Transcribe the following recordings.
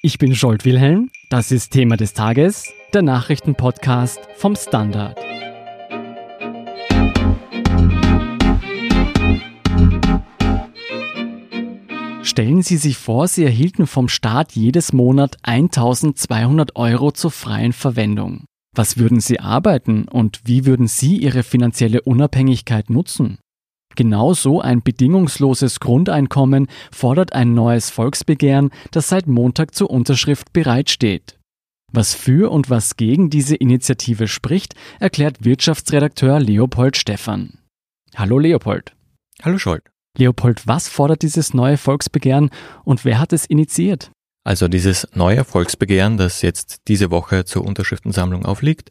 Ich bin Scholt Wilhelm, das ist Thema des Tages, der Nachrichtenpodcast vom Standard. Stellen Sie sich vor, Sie erhielten vom Staat jedes Monat 1200 Euro zur freien Verwendung. Was würden Sie arbeiten und wie würden Sie Ihre finanzielle Unabhängigkeit nutzen? Genau so ein bedingungsloses Grundeinkommen fordert ein neues Volksbegehren, das seit Montag zur Unterschrift bereitsteht. Was für und was gegen diese Initiative spricht, erklärt Wirtschaftsredakteur Leopold Stephan. Hallo Leopold. Hallo Scholt. Leopold, was fordert dieses neue Volksbegehren und wer hat es initiiert? Also dieses neue Volksbegehren, das jetzt diese Woche zur Unterschriftensammlung aufliegt,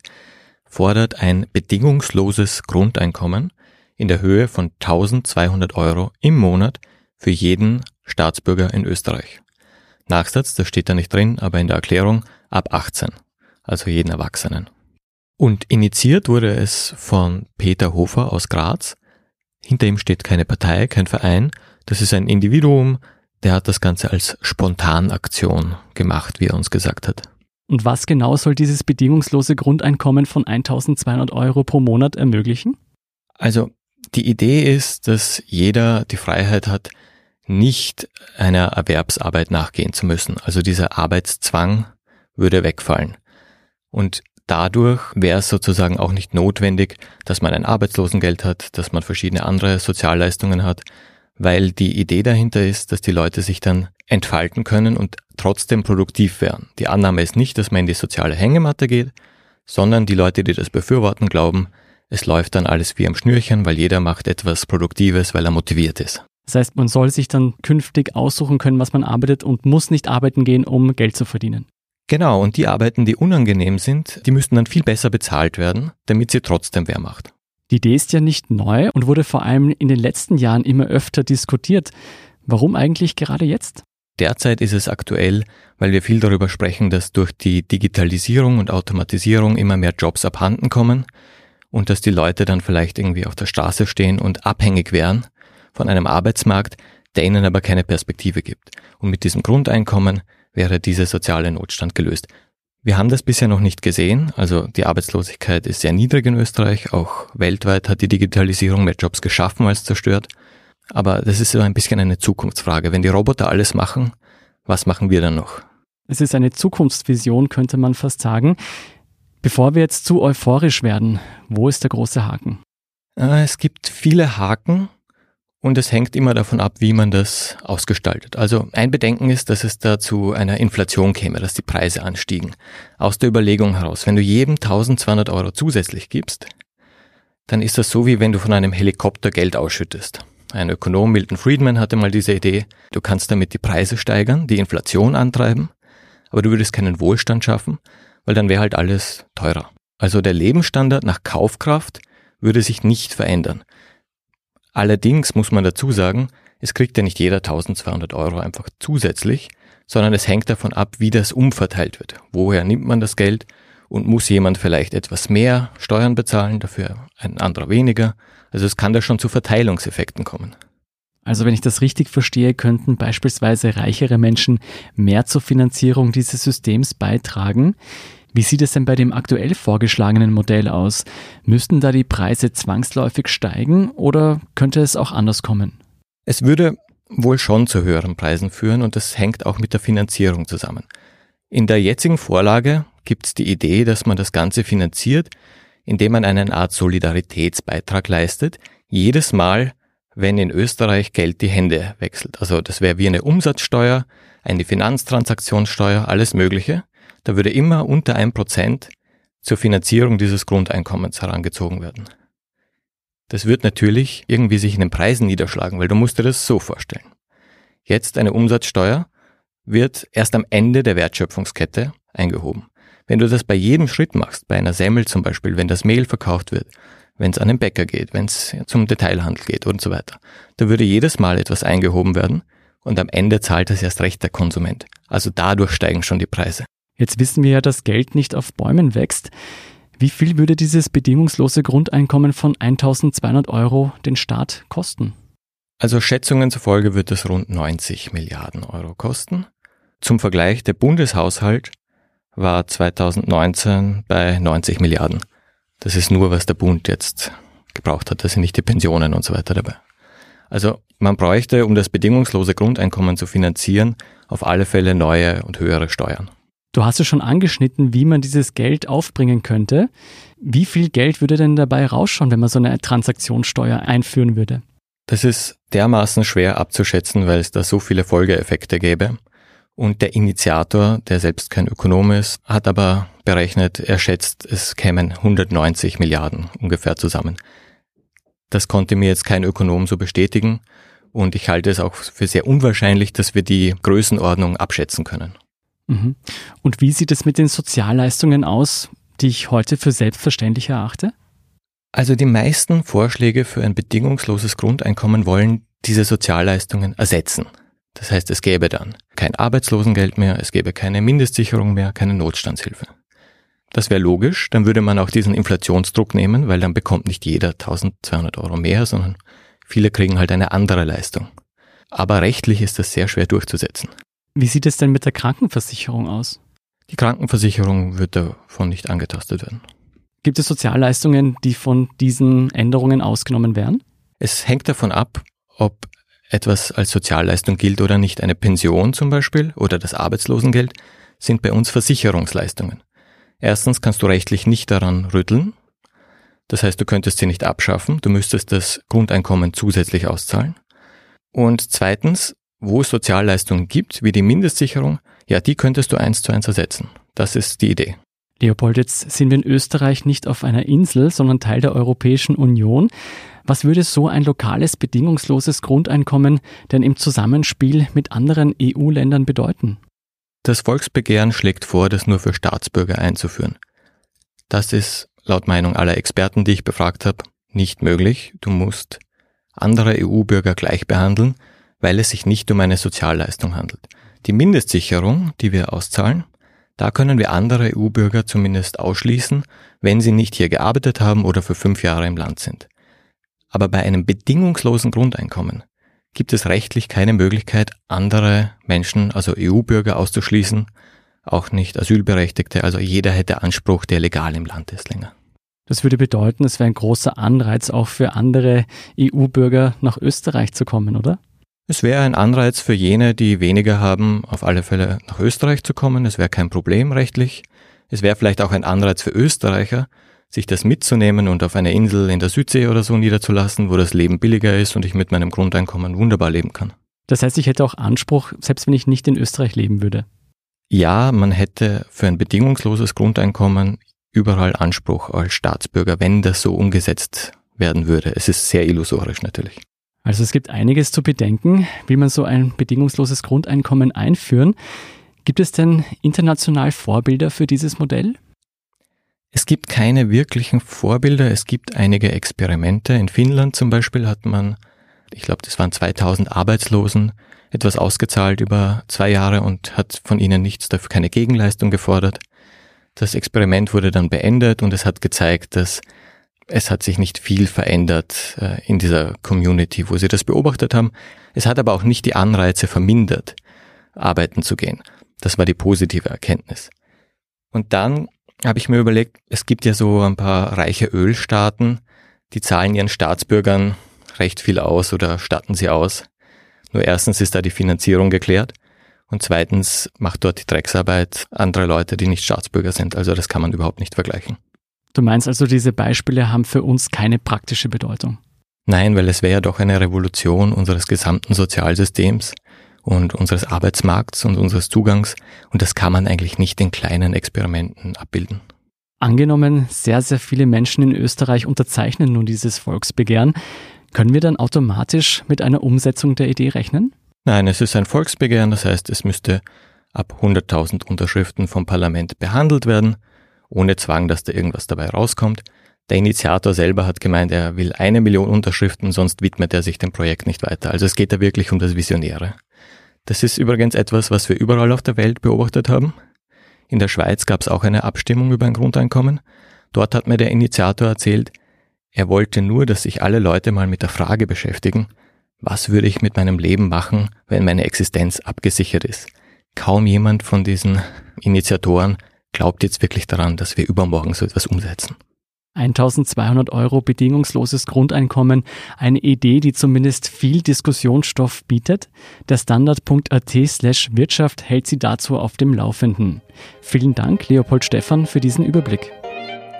fordert ein bedingungsloses Grundeinkommen in der Höhe von 1200 Euro im Monat für jeden Staatsbürger in Österreich. Nachsatz, das steht da nicht drin, aber in der Erklärung ab 18, also jeden Erwachsenen. Und initiiert wurde es von Peter Hofer aus Graz. Hinter ihm steht keine Partei, kein Verein. Das ist ein Individuum, der hat das Ganze als Spontanaktion gemacht, wie er uns gesagt hat. Und was genau soll dieses bedingungslose Grundeinkommen von 1200 Euro pro Monat ermöglichen? Also die Idee ist, dass jeder die Freiheit hat, nicht einer Erwerbsarbeit nachgehen zu müssen. Also dieser Arbeitszwang würde wegfallen. Und dadurch wäre es sozusagen auch nicht notwendig, dass man ein Arbeitslosengeld hat, dass man verschiedene andere Sozialleistungen hat, weil die Idee dahinter ist, dass die Leute sich dann entfalten können und trotzdem produktiv werden. Die Annahme ist nicht, dass man in die soziale Hängematte geht, sondern die Leute, die das befürworten, glauben, es läuft dann alles wie am Schnürchen, weil jeder macht etwas Produktives, weil er motiviert ist. Das heißt, man soll sich dann künftig aussuchen können, was man arbeitet und muss nicht arbeiten gehen, um Geld zu verdienen. Genau, und die Arbeiten, die unangenehm sind, die müssten dann viel besser bezahlt werden, damit sie trotzdem wer macht. Die Idee ist ja nicht neu und wurde vor allem in den letzten Jahren immer öfter diskutiert. Warum eigentlich gerade jetzt? Derzeit ist es aktuell, weil wir viel darüber sprechen, dass durch die Digitalisierung und Automatisierung immer mehr Jobs abhanden kommen und dass die Leute dann vielleicht irgendwie auf der Straße stehen und abhängig wären von einem Arbeitsmarkt, der ihnen aber keine Perspektive gibt. Und mit diesem Grundeinkommen wäre dieser soziale Notstand gelöst. Wir haben das bisher noch nicht gesehen, also die Arbeitslosigkeit ist sehr niedrig in Österreich, auch weltweit hat die Digitalisierung mehr Jobs geschaffen als zerstört. Aber das ist so ein bisschen eine Zukunftsfrage. Wenn die Roboter alles machen, was machen wir dann noch? Es ist eine Zukunftsvision, könnte man fast sagen. Bevor wir jetzt zu euphorisch werden, wo ist der große Haken? Äh, es gibt viele Haken und es hängt immer davon ab, wie man das ausgestaltet. Also ein Bedenken ist, dass es da zu einer Inflation käme, dass die Preise anstiegen. Aus der Überlegung heraus, wenn du jedem 1200 Euro zusätzlich gibst, dann ist das so, wie wenn du von einem Helikopter Geld ausschüttest. Ein Ökonom, Milton Friedman, hatte mal diese Idee, du kannst damit die Preise steigern, die Inflation antreiben, aber du würdest keinen Wohlstand schaffen, weil dann wäre halt alles teurer. Also der Lebensstandard nach Kaufkraft würde sich nicht verändern. Allerdings muss man dazu sagen, es kriegt ja nicht jeder 1200 Euro einfach zusätzlich, sondern es hängt davon ab, wie das umverteilt wird. Woher nimmt man das Geld und muss jemand vielleicht etwas mehr Steuern bezahlen, dafür ein anderer weniger. Also es kann da schon zu Verteilungseffekten kommen. Also wenn ich das richtig verstehe, könnten beispielsweise reichere Menschen mehr zur Finanzierung dieses Systems beitragen. Wie sieht es denn bei dem aktuell vorgeschlagenen Modell aus? Müssten da die Preise zwangsläufig steigen oder könnte es auch anders kommen? Es würde wohl schon zu höheren Preisen führen und das hängt auch mit der Finanzierung zusammen. In der jetzigen Vorlage gibt es die Idee, dass man das Ganze finanziert, indem man eine Art Solidaritätsbeitrag leistet, jedes Mal, wenn in Österreich Geld die Hände wechselt. Also das wäre wie eine Umsatzsteuer, eine Finanztransaktionssteuer, alles Mögliche. Da würde immer unter ein Prozent zur Finanzierung dieses Grundeinkommens herangezogen werden. Das wird natürlich irgendwie sich in den Preisen niederschlagen, weil du musst dir das so vorstellen. Jetzt eine Umsatzsteuer wird erst am Ende der Wertschöpfungskette eingehoben. Wenn du das bei jedem Schritt machst, bei einer Semmel zum Beispiel, wenn das Mehl verkauft wird, wenn es an den Bäcker geht, wenn es zum Detailhandel geht und so weiter. Da würde jedes Mal etwas eingehoben werden und am Ende zahlt es erst recht der Konsument. Also dadurch steigen schon die Preise. Jetzt wissen wir ja, dass Geld nicht auf Bäumen wächst. Wie viel würde dieses bedingungslose Grundeinkommen von 1200 Euro den Staat kosten? Also Schätzungen zufolge wird es rund 90 Milliarden Euro kosten. Zum Vergleich, der Bundeshaushalt war 2019 bei 90 Milliarden. Das ist nur, was der Bund jetzt gebraucht hat. Das sind nicht die Pensionen und so weiter dabei. Also man bräuchte, um das bedingungslose Grundeinkommen zu finanzieren, auf alle Fälle neue und höhere Steuern. Du hast es schon angeschnitten, wie man dieses Geld aufbringen könnte. Wie viel Geld würde denn dabei rausschauen, wenn man so eine Transaktionssteuer einführen würde? Das ist dermaßen schwer abzuschätzen, weil es da so viele Folgeeffekte gäbe. Und der Initiator, der selbst kein Ökonom ist, hat aber berechnet, er schätzt, es kämen 190 Milliarden ungefähr zusammen. Das konnte mir jetzt kein Ökonom so bestätigen und ich halte es auch für sehr unwahrscheinlich, dass wir die Größenordnung abschätzen können. Mhm. Und wie sieht es mit den Sozialleistungen aus, die ich heute für selbstverständlich erachte? Also die meisten Vorschläge für ein bedingungsloses Grundeinkommen wollen diese Sozialleistungen ersetzen. Das heißt, es gäbe dann kein Arbeitslosengeld mehr, es gäbe keine Mindestsicherung mehr, keine Notstandshilfe. Das wäre logisch, dann würde man auch diesen Inflationsdruck nehmen, weil dann bekommt nicht jeder 1200 Euro mehr, sondern viele kriegen halt eine andere Leistung. Aber rechtlich ist das sehr schwer durchzusetzen. Wie sieht es denn mit der Krankenversicherung aus? Die Krankenversicherung wird davon nicht angetastet werden. Gibt es Sozialleistungen, die von diesen Änderungen ausgenommen werden? Es hängt davon ab, ob etwas als Sozialleistung gilt oder nicht. Eine Pension zum Beispiel oder das Arbeitslosengeld sind bei uns Versicherungsleistungen. Erstens kannst du rechtlich nicht daran rütteln. Das heißt, du könntest sie nicht abschaffen. Du müsstest das Grundeinkommen zusätzlich auszahlen. Und zweitens, wo es Sozialleistungen gibt, wie die Mindestsicherung, ja, die könntest du eins zu eins ersetzen. Das ist die Idee. Leopold, jetzt sind wir in Österreich nicht auf einer Insel, sondern Teil der Europäischen Union. Was würde so ein lokales bedingungsloses Grundeinkommen denn im Zusammenspiel mit anderen EU-Ländern bedeuten? Das Volksbegehren schlägt vor, das nur für Staatsbürger einzuführen. Das ist laut Meinung aller Experten, die ich befragt habe, nicht möglich. Du musst andere EU-Bürger gleich behandeln, weil es sich nicht um eine Sozialleistung handelt. Die Mindestsicherung, die wir auszahlen, da können wir andere EU-Bürger zumindest ausschließen, wenn sie nicht hier gearbeitet haben oder für fünf Jahre im Land sind. Aber bei einem bedingungslosen Grundeinkommen gibt es rechtlich keine Möglichkeit, andere Menschen, also EU-Bürger auszuschließen, auch nicht Asylberechtigte, also jeder hätte Anspruch, der legal im Land ist länger. Das würde bedeuten, es wäre ein großer Anreiz auch für andere EU-Bürger nach Österreich zu kommen, oder? Es wäre ein Anreiz für jene, die weniger haben, auf alle Fälle nach Österreich zu kommen. Es wäre kein Problem rechtlich. Es wäre vielleicht auch ein Anreiz für Österreicher, sich das mitzunehmen und auf einer Insel in der Südsee oder so niederzulassen, wo das Leben billiger ist und ich mit meinem Grundeinkommen wunderbar leben kann. Das heißt, ich hätte auch Anspruch, selbst wenn ich nicht in Österreich leben würde. Ja, man hätte für ein bedingungsloses Grundeinkommen überall Anspruch als Staatsbürger, wenn das so umgesetzt werden würde. Es ist sehr illusorisch natürlich. Also es gibt einiges zu bedenken. Will man so ein bedingungsloses Grundeinkommen einführen? Gibt es denn international Vorbilder für dieses Modell? Es gibt keine wirklichen Vorbilder. Es gibt einige Experimente. In Finnland zum Beispiel hat man, ich glaube, das waren 2000 Arbeitslosen, etwas ausgezahlt über zwei Jahre und hat von ihnen nichts dafür, keine Gegenleistung gefordert. Das Experiment wurde dann beendet und es hat gezeigt, dass es hat sich nicht viel verändert äh, in dieser Community, wo sie das beobachtet haben. Es hat aber auch nicht die Anreize vermindert, arbeiten zu gehen. Das war die positive Erkenntnis. Und dann habe ich mir überlegt, es gibt ja so ein paar reiche Ölstaaten, die zahlen ihren Staatsbürgern recht viel aus oder statten sie aus. Nur erstens ist da die Finanzierung geklärt und zweitens macht dort die Drecksarbeit andere Leute, die nicht Staatsbürger sind. Also das kann man überhaupt nicht vergleichen. Du meinst also, diese Beispiele haben für uns keine praktische Bedeutung? Nein, weil es wäre ja doch eine Revolution unseres gesamten Sozialsystems und unseres Arbeitsmarkts und unseres Zugangs und das kann man eigentlich nicht in kleinen Experimenten abbilden. Angenommen, sehr, sehr viele Menschen in Österreich unterzeichnen nun dieses Volksbegehren. Können wir dann automatisch mit einer Umsetzung der Idee rechnen? Nein, es ist ein Volksbegehren, das heißt, es müsste ab 100.000 Unterschriften vom Parlament behandelt werden ohne Zwang, dass da irgendwas dabei rauskommt. Der Initiator selber hat gemeint, er will eine Million Unterschriften, sonst widmet er sich dem Projekt nicht weiter. Also es geht da wirklich um das Visionäre. Das ist übrigens etwas, was wir überall auf der Welt beobachtet haben. In der Schweiz gab es auch eine Abstimmung über ein Grundeinkommen. Dort hat mir der Initiator erzählt, er wollte nur, dass sich alle Leute mal mit der Frage beschäftigen, was würde ich mit meinem Leben machen, wenn meine Existenz abgesichert ist? kaum jemand von diesen Initiatoren glaubt jetzt wirklich daran, dass wir übermorgen so etwas umsetzen. 1200 Euro bedingungsloses Grundeinkommen, eine Idee, die zumindest viel Diskussionsstoff bietet. Der Standard.at slash Wirtschaft hält Sie dazu auf dem Laufenden. Vielen Dank, Leopold Stephan, für diesen Überblick.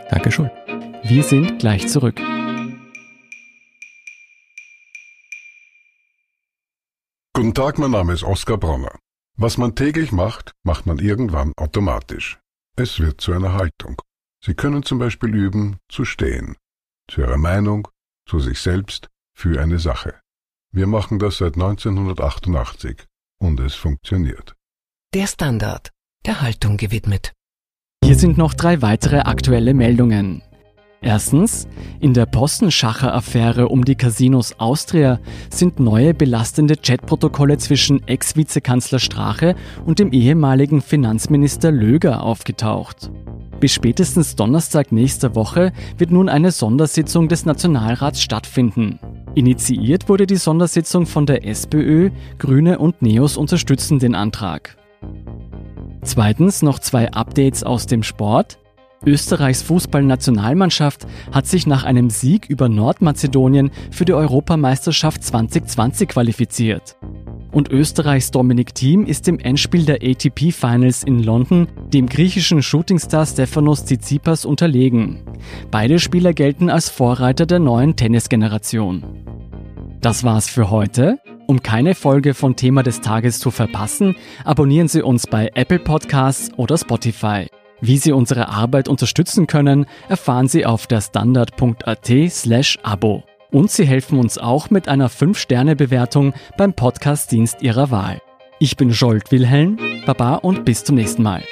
Danke schon. Wir sind gleich zurück. Guten Tag, mein Name ist Oskar Bronner. Was man täglich macht, macht man irgendwann automatisch. Es wird zu einer Haltung. Sie können zum Beispiel üben, zu stehen. Zu Ihrer Meinung, zu sich selbst, für eine Sache. Wir machen das seit 1988 und es funktioniert. Der Standard, der Haltung gewidmet. Hier sind noch drei weitere aktuelle Meldungen. Erstens, in der Postenschacher-Affäre um die Casinos Austria sind neue belastende Chatprotokolle zwischen Ex-Vizekanzler Strache und dem ehemaligen Finanzminister Löger aufgetaucht. Bis spätestens Donnerstag nächster Woche wird nun eine Sondersitzung des Nationalrats stattfinden. Initiiert wurde die Sondersitzung von der SPÖ, Grüne und Neos unterstützen den Antrag. Zweitens noch zwei Updates aus dem Sport. Österreichs Fußballnationalmannschaft hat sich nach einem Sieg über Nordmazedonien für die Europameisterschaft 2020 qualifiziert. Und Österreichs Dominik Thiem ist im Endspiel der ATP Finals in London dem griechischen Shootingstar Stefanos Tsitsipas unterlegen. Beide Spieler gelten als Vorreiter der neuen Tennisgeneration. Das war's für heute. Um keine Folge von Thema des Tages zu verpassen, abonnieren Sie uns bei Apple Podcasts oder Spotify. Wie Sie unsere Arbeit unterstützen können, erfahren Sie auf der standard.at slash Abo. Und Sie helfen uns auch mit einer 5-Sterne-Bewertung beim Podcast-Dienst Ihrer Wahl. Ich bin Jolt Wilhelm, Baba und bis zum nächsten Mal.